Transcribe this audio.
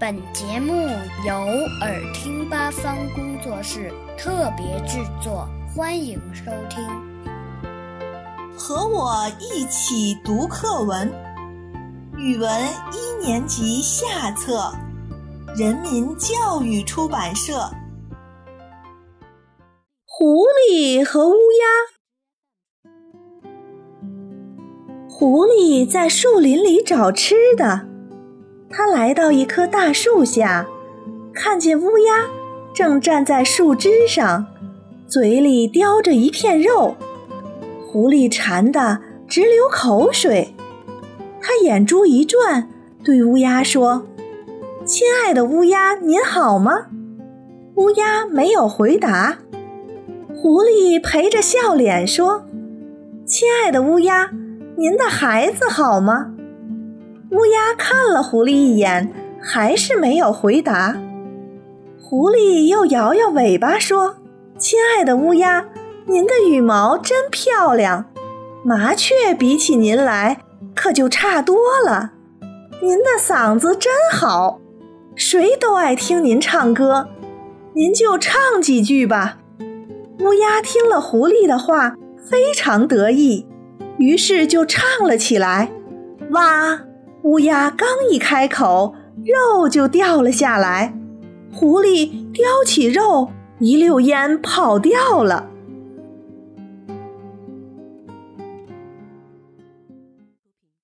本节目由耳听八方工作室特别制作，欢迎收听。和我一起读课文，语文一年级下册，人民教育出版社。狐狸和乌鸦。狐狸在树林里找吃的。他来到一棵大树下，看见乌鸦正站在树枝上，嘴里叼着一片肉。狐狸馋得直流口水，他眼珠一转，对乌鸦说：“亲爱的乌鸦，您好吗？”乌鸦没有回答。狐狸陪着笑脸说：“亲爱的乌鸦，您的孩子好吗？”乌鸦看了狐狸一眼，还是没有回答。狐狸又摇摇尾巴说：“亲爱的乌鸦，您的羽毛真漂亮。麻雀比起您来，可就差多了。您的嗓子真好，谁都爱听您唱歌。您就唱几句吧。”乌鸦听了狐狸的话，非常得意，于是就唱了起来：“哇！”乌鸦刚一开口，肉就掉了下来。狐狸叼起肉，一溜烟跑掉了。